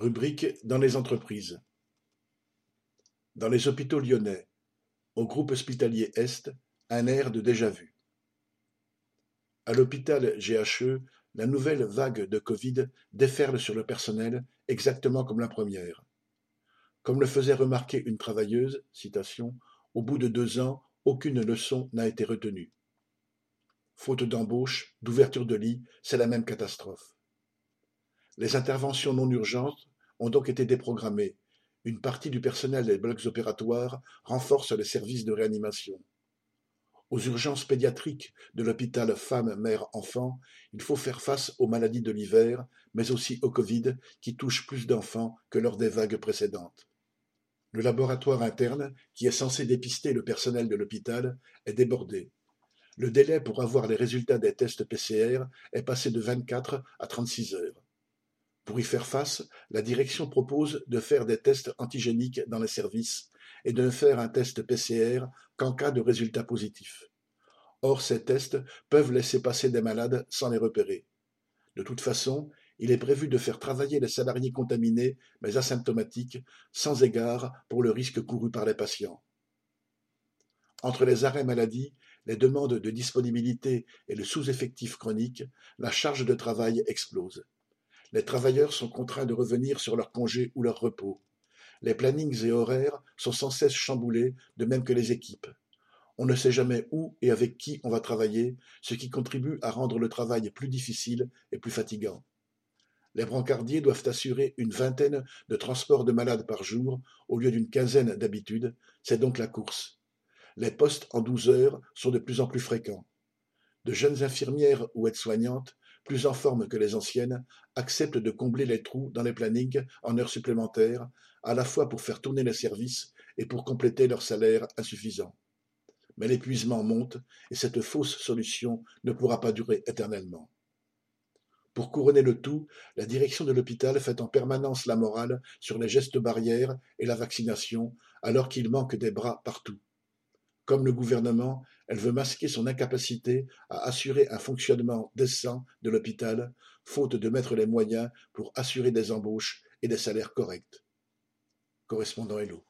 Rubrique dans les entreprises. Dans les hôpitaux lyonnais, au groupe hospitalier Est, un air de déjà-vu. À l'hôpital GHE, la nouvelle vague de Covid déferle sur le personnel exactement comme la première. Comme le faisait remarquer une travailleuse, citation, au bout de deux ans, aucune leçon n'a été retenue. Faute d'embauche, d'ouverture de lit, c'est la même catastrophe. Les interventions non urgentes ont donc été déprogrammées. Une partie du personnel des blocs opératoires renforce les services de réanimation. Aux urgences pédiatriques de l'hôpital femmes-mères-enfants, il faut faire face aux maladies de l'hiver, mais aussi au Covid qui touche plus d'enfants que lors des vagues précédentes. Le laboratoire interne, qui est censé dépister le personnel de l'hôpital, est débordé. Le délai pour avoir les résultats des tests PCR est passé de 24 à 36 heures. Pour y faire face, la direction propose de faire des tests antigéniques dans les services et de ne faire un test PCR qu'en cas de résultat positif. Or, ces tests peuvent laisser passer des malades sans les repérer. De toute façon, il est prévu de faire travailler les salariés contaminés mais asymptomatiques, sans égard pour le risque couru par les patients. Entre les arrêts maladie, les demandes de disponibilité et le sous-effectif chronique, la charge de travail explose. Les travailleurs sont contraints de revenir sur leurs congés ou leur repos. Les plannings et horaires sont sans cesse chamboulés, de même que les équipes. On ne sait jamais où et avec qui on va travailler, ce qui contribue à rendre le travail plus difficile et plus fatigant. Les brancardiers doivent assurer une vingtaine de transports de malades par jour au lieu d'une quinzaine d'habitude, c'est donc la course. Les postes en douze heures sont de plus en plus fréquents. De jeunes infirmières ou aides-soignantes plus en forme que les anciennes, acceptent de combler les trous dans les plannings en heures supplémentaires, à la fois pour faire tourner les services et pour compléter leur salaire insuffisant. Mais l'épuisement monte et cette fausse solution ne pourra pas durer éternellement. Pour couronner le tout, la direction de l'hôpital fait en permanence la morale sur les gestes barrières et la vaccination, alors qu'il manque des bras partout. Comme le gouvernement, elle veut masquer son incapacité à assurer un fonctionnement décent de l'hôpital, faute de mettre les moyens pour assurer des embauches et des salaires corrects. Correspondant Hello.